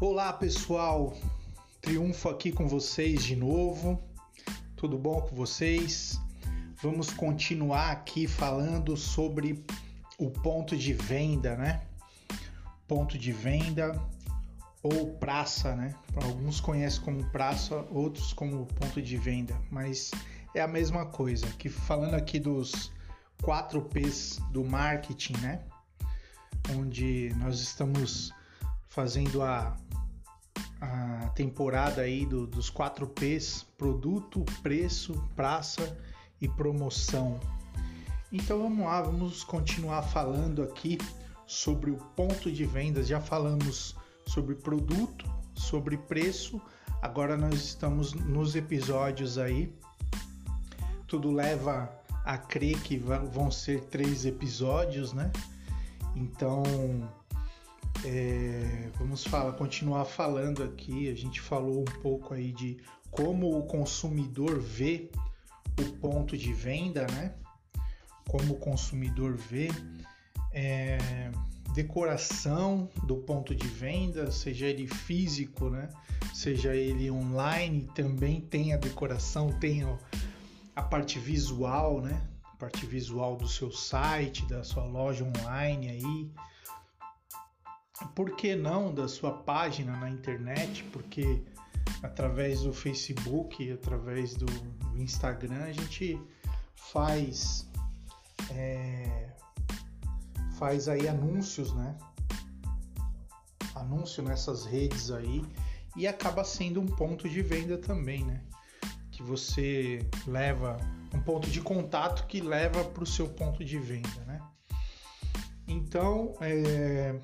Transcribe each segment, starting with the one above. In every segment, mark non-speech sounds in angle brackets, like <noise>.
Olá pessoal, triunfo aqui com vocês de novo. Tudo bom com vocês? Vamos continuar aqui falando sobre o ponto de venda, né? Ponto de venda ou praça, né? Alguns conhecem como praça, outros como ponto de venda, mas é a mesma coisa. Que falando aqui dos 4 P's do marketing, né? Onde nós estamos fazendo a a temporada aí do, dos 4 P's: produto, preço, praça e promoção. Então vamos lá, vamos continuar falando aqui sobre o ponto de vendas. Já falamos sobre produto, sobre preço. Agora nós estamos nos episódios aí. Tudo leva a crer que vão ser três episódios, né? Então é, vamos falar, continuar falando aqui. A gente falou um pouco aí de como o consumidor vê o ponto de venda, né? Como o consumidor vê é, decoração do ponto de venda, seja ele físico, né? Seja ele online, também tem a decoração, tem a parte visual, né? A parte visual do seu site, da sua loja online aí por que não da sua página na internet? Porque através do Facebook, através do, Instagram, a gente faz é, faz aí anúncios, né? Anúncio nessas redes aí e acaba sendo um ponto de venda também, né? Que você leva um ponto de contato que leva para o seu ponto de venda, né? Então, é,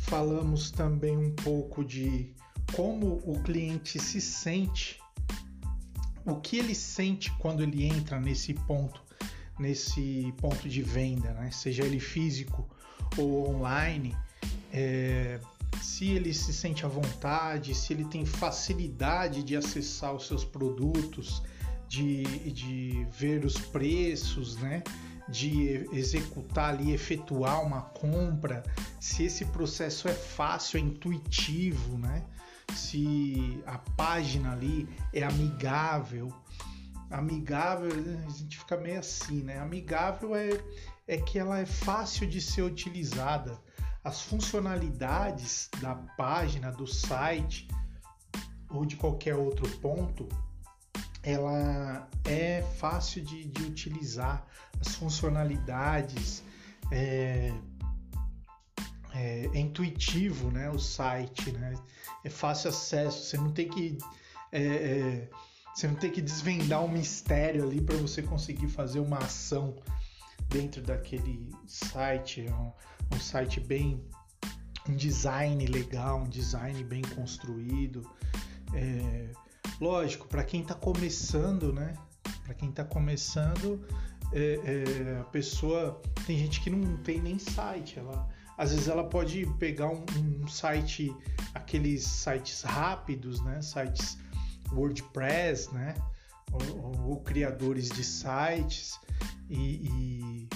falamos também um pouco de como o cliente se sente, o que ele sente quando ele entra nesse ponto, nesse ponto de venda, né? seja ele físico ou online, é, se ele se sente à vontade, se ele tem facilidade de acessar os seus produtos, de, de ver os preços, né? de executar ali, efetuar uma compra, se esse processo é fácil, é intuitivo, né? Se a página ali é amigável. Amigável, a gente fica meio assim, né? Amigável é, é que ela é fácil de ser utilizada. As funcionalidades da página, do site ou de qualquer outro ponto ela é fácil de, de utilizar, as funcionalidades, é, é, é, intuitivo né, o site, né? é fácil acesso, você não tem que. É, é você não tem que desvendar um mistério ali para você conseguir fazer uma ação dentro daquele site. É um, um site bem. um design legal, um design bem construído. É, Lógico, para quem está começando, né? Para quem está começando, é, é, a pessoa tem gente que não tem nem site. Ela, às vezes ela pode pegar um, um site, aqueles sites rápidos, né? Sites WordPress, né? Ou, ou, ou criadores de sites e, e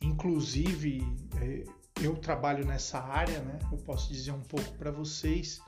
inclusive é, eu trabalho nessa área, né? Eu posso dizer um pouco para vocês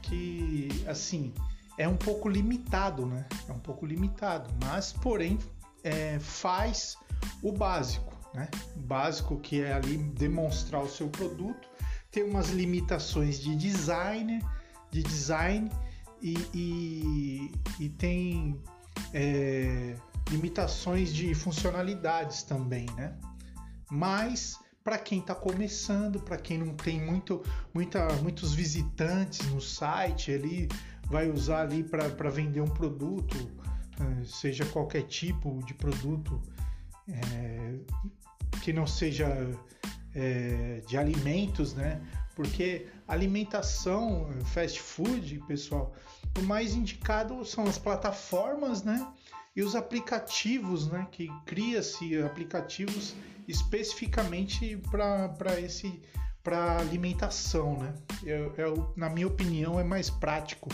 que assim é um pouco limitado, né? É um pouco limitado, mas porém é, faz o básico, né? Básico que é ali demonstrar o seu produto, tem umas limitações de design, de design e, e, e tem é, limitações de funcionalidades também, né? Mas para quem está começando, para quem não tem muito, muita, muitos visitantes no site, ele vai usar ali para vender um produto, eh, seja qualquer tipo de produto é, que não seja é, de alimentos, né? Porque alimentação, fast food, pessoal, o mais indicado são as plataformas, né? E os aplicativos, né? Que cria-se aplicativos especificamente para esse para alimentação, né? Eu, eu, na minha opinião, é mais prático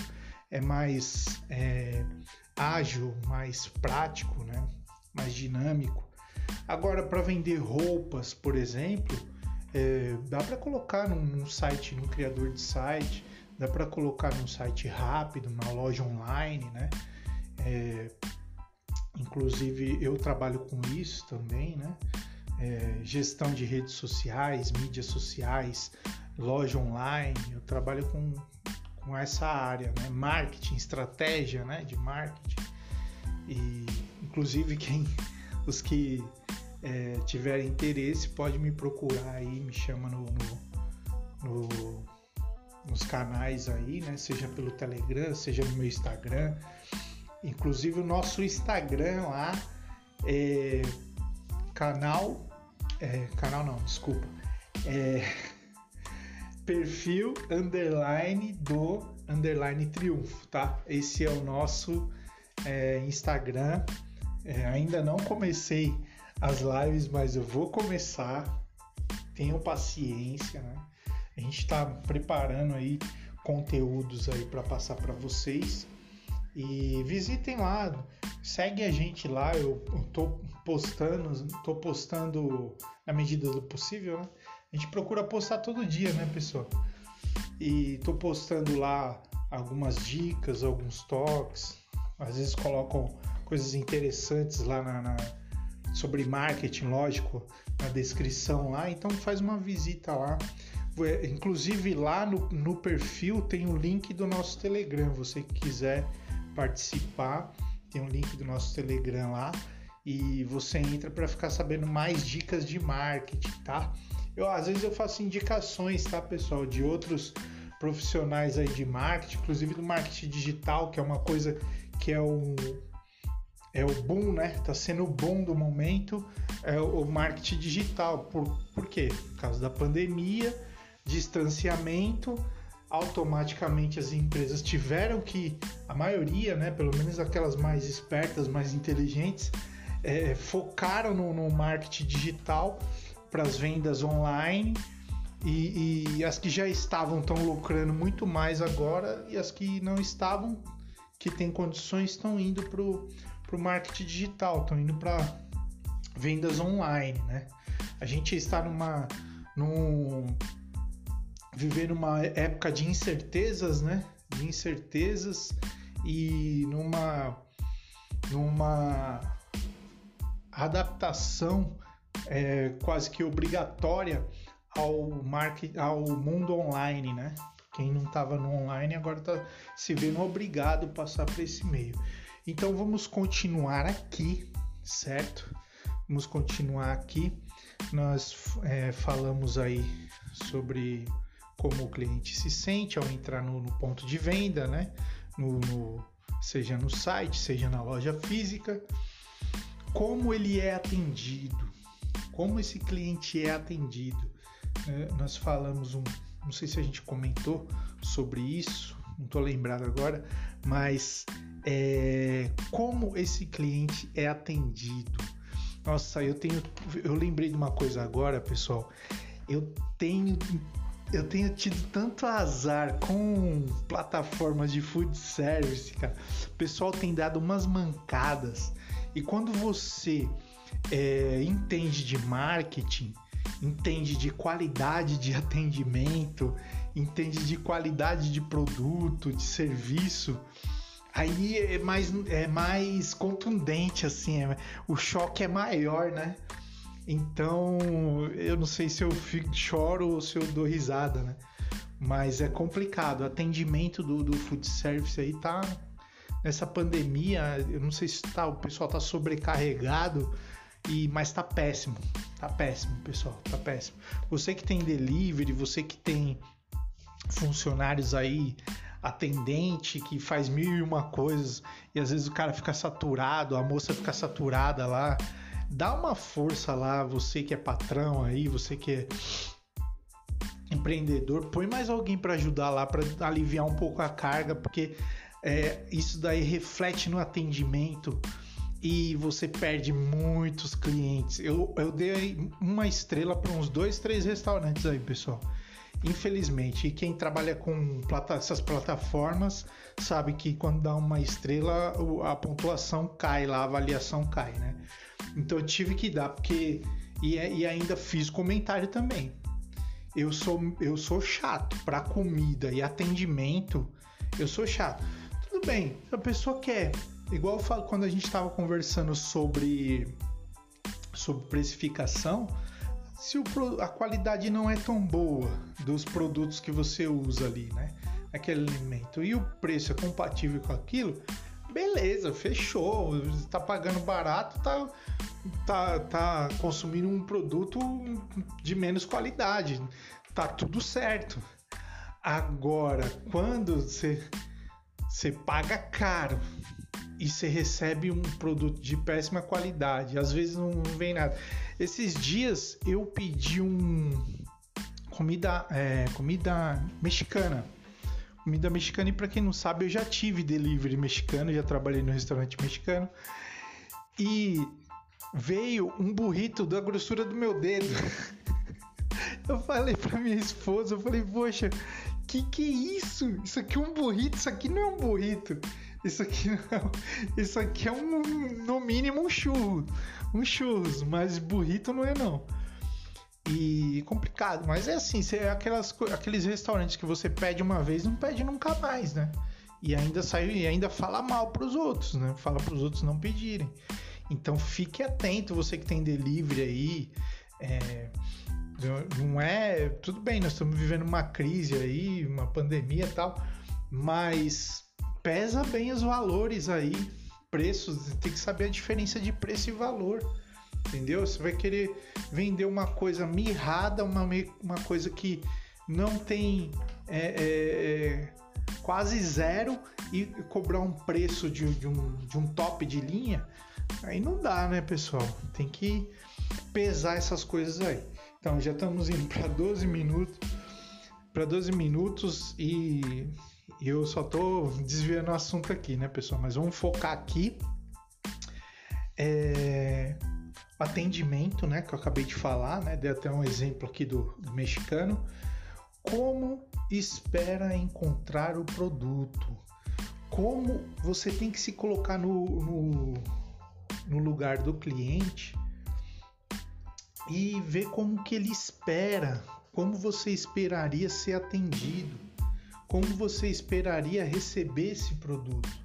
é mais é, ágil, mais prático, né? mais dinâmico. Agora, para vender roupas, por exemplo, é, dá para colocar num, num, site, num criador de site, dá para colocar num site rápido, na loja online, né? É, inclusive eu trabalho com isso também, né? É, gestão de redes sociais, mídias sociais, loja online, eu trabalho com, com essa área, né? Marketing, estratégia, né? De marketing. E inclusive quem os que é, tiverem interesse pode me procurar aí, me chama no, no, no nos canais aí, né? Seja pelo Telegram, seja no meu Instagram. Inclusive o nosso Instagram lá é canal. É, canal não, desculpa. É <laughs> perfil underline do underline triunfo, tá? Esse é o nosso é, Instagram. É, ainda não comecei as lives, mas eu vou começar. Tenham paciência, né? A gente está preparando aí conteúdos aí para passar para vocês. E visitem lá, segue a gente lá, eu, eu tô postando, tô postando na medida do possível, né? A gente procura postar todo dia, né, pessoal? E tô postando lá algumas dicas, alguns toques, às vezes colocam coisas interessantes lá na, na sobre marketing, lógico, na descrição lá, então faz uma visita lá. É, inclusive lá no, no perfil tem o link do nosso Telegram. Você que quiser participar, tem um link do nosso Telegram lá e você entra para ficar sabendo mais dicas de marketing, tá? Eu às vezes eu faço indicações, tá, pessoal, de outros profissionais aí de marketing, inclusive do marketing digital, que é uma coisa que é o é o boom, né? Tá sendo o boom do momento, é o marketing digital. Por, por quê? Por causa da pandemia distanciamento, automaticamente as empresas tiveram que, a maioria, né, pelo menos aquelas mais espertas, mais inteligentes, é, focaram no, no, marketing digital para as vendas online e, e, as que já estavam estão lucrando muito mais agora e as que não estavam, que têm condições, estão indo para o marketing digital, estão indo para vendas online, né? A gente está numa num, viver numa época de incertezas, né? De incertezas e numa numa adaptação é, quase que obrigatória ao market, ao mundo online, né? Quem não estava no online agora está se vendo obrigado a passar por esse meio. Então vamos continuar aqui, certo? Vamos continuar aqui. Nós é, falamos aí sobre como o cliente se sente ao entrar no, no ponto de venda, né? No, no, seja no site, seja na loja física, como ele é atendido, como esse cliente é atendido. É, nós falamos um, não sei se a gente comentou sobre isso, não estou lembrado agora, mas é, como esse cliente é atendido. Nossa, eu tenho, eu lembrei de uma coisa agora, pessoal. Eu tenho eu tenho tido tanto azar com plataformas de food service, cara. O pessoal tem dado umas mancadas. E quando você é, entende de marketing, entende de qualidade de atendimento, entende de qualidade de produto, de serviço, aí é mais, é mais contundente, assim, é, o choque é maior, né? Então, eu não sei se eu fico, choro ou se eu dou risada, né? Mas é complicado. O atendimento do, do food service aí tá nessa pandemia. Eu não sei se tá, o pessoal tá sobrecarregado, e mas tá péssimo. Tá péssimo, pessoal. Tá péssimo. Você que tem delivery, você que tem funcionários aí atendente que faz mil e uma coisas e às vezes o cara fica saturado, a moça fica saturada lá dá uma força lá, você que é patrão aí, você que é empreendedor, põe mais alguém para ajudar lá, para aliviar um pouco a carga, porque é, isso daí reflete no atendimento e você perde muitos clientes. Eu, eu dei uma estrela para uns dois, três restaurantes aí, pessoal. Infelizmente, e quem trabalha com plata essas plataformas sabe que quando dá uma estrela, a pontuação cai lá, a avaliação cai, né? Então eu tive que dar, porque. E, e ainda fiz comentário também. eu sou, eu sou chato para comida e atendimento, eu sou chato. Tudo bem, a pessoa quer, igual falo quando a gente estava conversando sobre sobre precificação, se o, a qualidade não é tão boa dos produtos que você usa ali, né? Aquele alimento e o preço é compatível com aquilo, beleza, fechou. Está pagando barato, tá, tá, tá consumindo um produto de menos qualidade. Tá tudo certo. Agora, quando você, você paga caro e você recebe um produto de péssima qualidade, às vezes não vem nada. Esses dias eu pedi um comida, é, comida mexicana comida mexicana. E para quem não sabe, eu já tive delivery mexicano, já trabalhei no restaurante mexicano. E veio um burrito da grossura do meu dedo. <laughs> Eu falei para minha esposa, eu falei, poxa, que que é isso? Isso aqui é um burrito, isso aqui não é um burrito. Isso aqui não, isso aqui é um, no mínimo um churro, um churros, mas burrito não é não e complicado. Mas é assim, é aquelas, aqueles restaurantes que você pede uma vez não pede nunca mais, né? E ainda sai e ainda fala mal para os outros, né? Fala para os outros não pedirem. Então fique atento, você que tem delivery aí. É, não é. Tudo bem, nós estamos vivendo uma crise aí, uma pandemia e tal, mas pesa bem os valores aí, preços, tem que saber a diferença de preço e valor entendeu? Você vai querer vender uma coisa mirrada, uma, uma coisa que não tem é, é, é, quase zero e cobrar um preço de, de, um, de um top de linha, aí não dá, né, pessoal? Tem que pesar essas coisas aí. Então já estamos indo para 12 minutos, para 12 minutos e eu só tô desviando o assunto aqui, né, pessoal? Mas vamos focar aqui. É, atendimento, né, que eu acabei de falar, né, dei até um exemplo aqui do, do mexicano. Como espera encontrar o produto? Como você tem que se colocar no, no, no lugar do cliente e ver como que ele espera, como você esperaria ser atendido, como você esperaria receber esse produto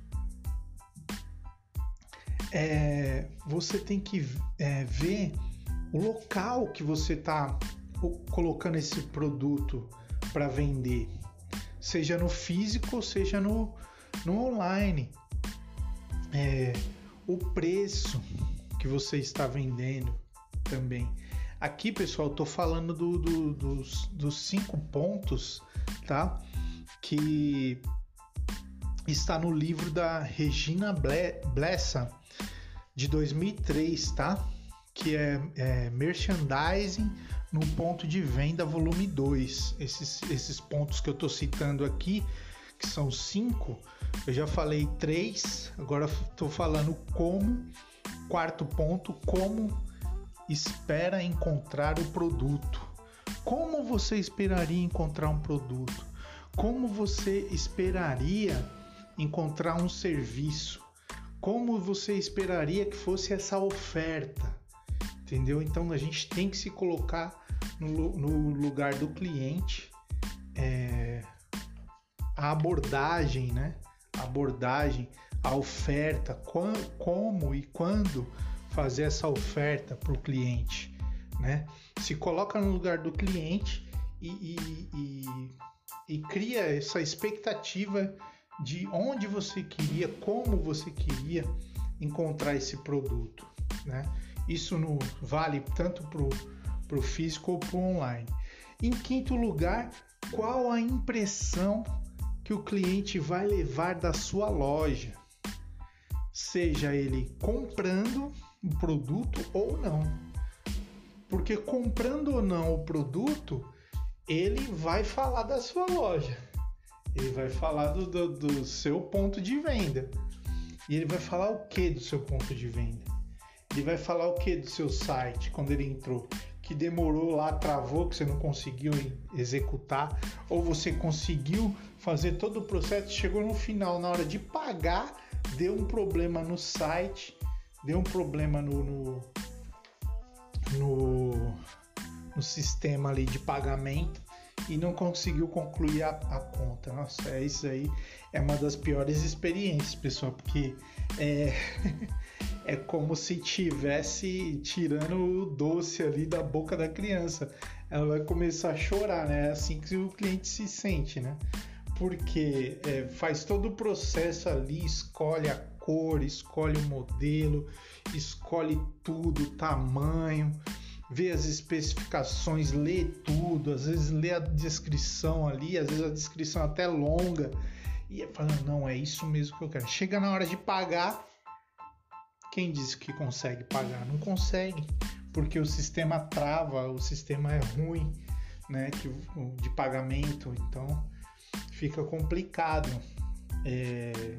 é, você tem que é, ver o local que você está colocando esse produto para vender, seja no físico, seja no, no online. É, o preço que você está vendendo também. Aqui, pessoal, estou falando do, do, dos, dos cinco pontos, tá? Que está no livro da Regina Blessa, de 2003, tá? Que é, é Merchandising no ponto de venda volume 2. Esses, esses pontos que eu estou citando aqui, que são cinco, eu já falei três, agora estou falando como. Quarto ponto, como espera encontrar o produto. Como você esperaria encontrar um produto? Como você esperaria encontrar um serviço? como você esperaria que fosse essa oferta, entendeu? Então a gente tem que se colocar no, no lugar do cliente, é, a abordagem, né? A abordagem, a oferta, como e quando fazer essa oferta para o cliente, né? Se coloca no lugar do cliente e, e, e, e cria essa expectativa de onde você queria, como você queria encontrar esse produto. Né? Isso no, vale tanto para o físico ou para o online. Em quinto lugar, qual a impressão que o cliente vai levar da sua loja? Seja ele comprando o produto ou não. Porque comprando ou não o produto, ele vai falar da sua loja ele vai falar do, do, do seu ponto de venda. E ele vai falar o que do seu ponto de venda? Ele vai falar o que do seu site quando ele entrou? Que demorou lá, travou, que você não conseguiu executar, ou você conseguiu fazer todo o processo, chegou no final, na hora de pagar, deu um problema no site, deu um problema no, no, no no sistema ali de pagamento e não conseguiu concluir a, a conta. Nossa, é isso aí é uma das piores experiências, pessoal, porque é, <laughs> é como se tivesse tirando o doce ali da boca da criança. Ela vai começar a chorar, né? É assim que o cliente se sente, né? Porque é, faz todo o processo ali, escolhe a cor, escolhe o modelo, escolhe tudo, tamanho, vê as especificações, lê tudo, às vezes lê a descrição ali, às vezes a descrição é até longa e fala, não, é isso mesmo que eu quero. Chega na hora de pagar, quem disse que consegue pagar? Não consegue, porque o sistema trava, o sistema é ruim, né, de pagamento, então fica complicado. É,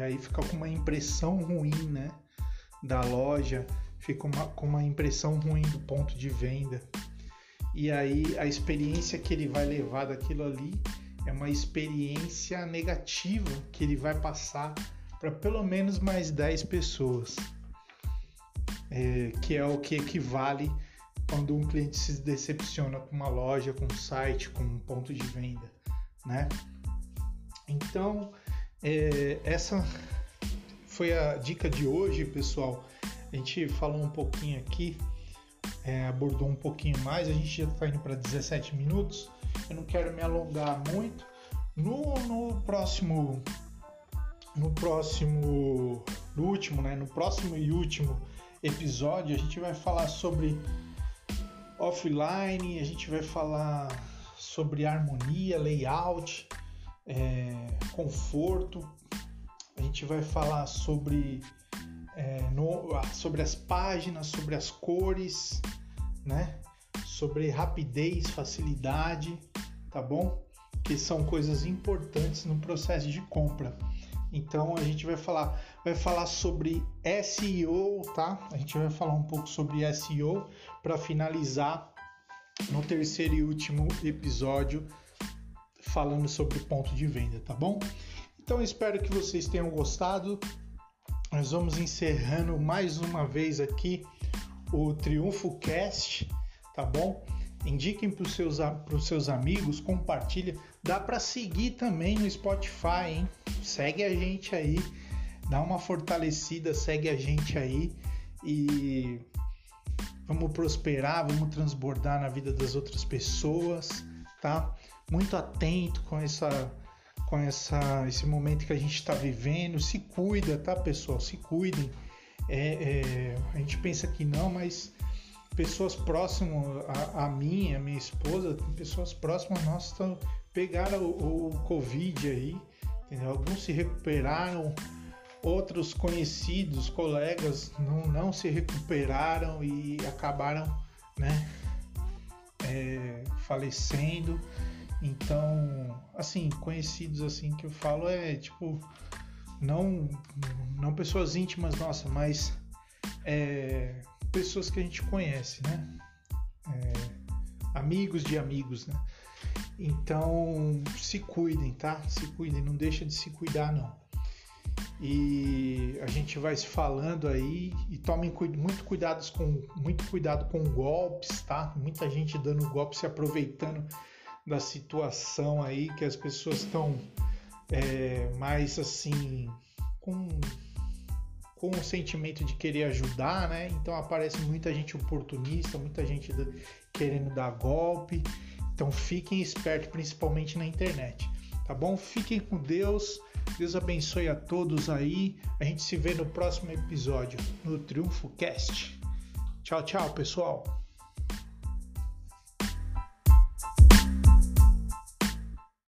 aí fica com uma impressão ruim, né, da loja, fica uma, com uma impressão ruim do ponto de venda. E aí a experiência que ele vai levar daquilo ali é uma experiência negativa que ele vai passar para pelo menos mais 10 pessoas, é, que é o que equivale quando um cliente se decepciona com uma loja, com um site, com um ponto de venda, né? Então, é, essa foi a dica de hoje, pessoal. A gente falou um pouquinho aqui, é, abordou um pouquinho mais, a gente já está indo para 17 minutos eu não quero me alongar muito. No, no próximo, no próximo, no último, né? No próximo e último episódio a gente vai falar sobre offline, a gente vai falar sobre harmonia, layout, é, conforto. A gente vai falar sobre é, no, sobre as páginas, sobre as cores, né? sobre rapidez, facilidade, tá bom? Que são coisas importantes no processo de compra. Então a gente vai falar, vai falar sobre SEO, tá? A gente vai falar um pouco sobre SEO para finalizar no terceiro e último episódio falando sobre ponto de venda, tá bom? Então espero que vocês tenham gostado. Nós vamos encerrando mais uma vez aqui o Triunfo Cast tá bom? Indiquem para os seus, seus amigos, compartilha. Dá para seguir também no Spotify, hein? Segue a gente aí, dá uma fortalecida, segue a gente aí e vamos prosperar, vamos transbordar na vida das outras pessoas, tá? Muito atento com essa com essa, esse momento que a gente está vivendo. Se cuida, tá, pessoal? Se cuidem. É, é, a gente pensa que não, mas pessoas próximas a, a mim, a minha esposa, pessoas próximas nossas pegaram o, o Covid aí, entendeu? alguns se recuperaram, outros conhecidos, colegas não, não se recuperaram e acabaram, né, é, falecendo. Então, assim, conhecidos assim que eu falo é tipo não não pessoas íntimas nossa, mas é, pessoas que a gente conhece, né? É, amigos de amigos, né? Então se cuidem, tá? Se cuidem, não deixa de se cuidar não. E a gente vai se falando aí e tomem muito cuidado com muito cuidado com golpes, tá? Muita gente dando golpe, se aproveitando da situação aí que as pessoas estão é, mais assim com com o sentimento de querer ajudar, né? Então aparece muita gente oportunista, muita gente querendo dar golpe. Então fiquem espertos, principalmente na internet, tá bom? Fiquem com Deus. Deus abençoe a todos aí. A gente se vê no próximo episódio no Triunfo Cast. Tchau, tchau, pessoal.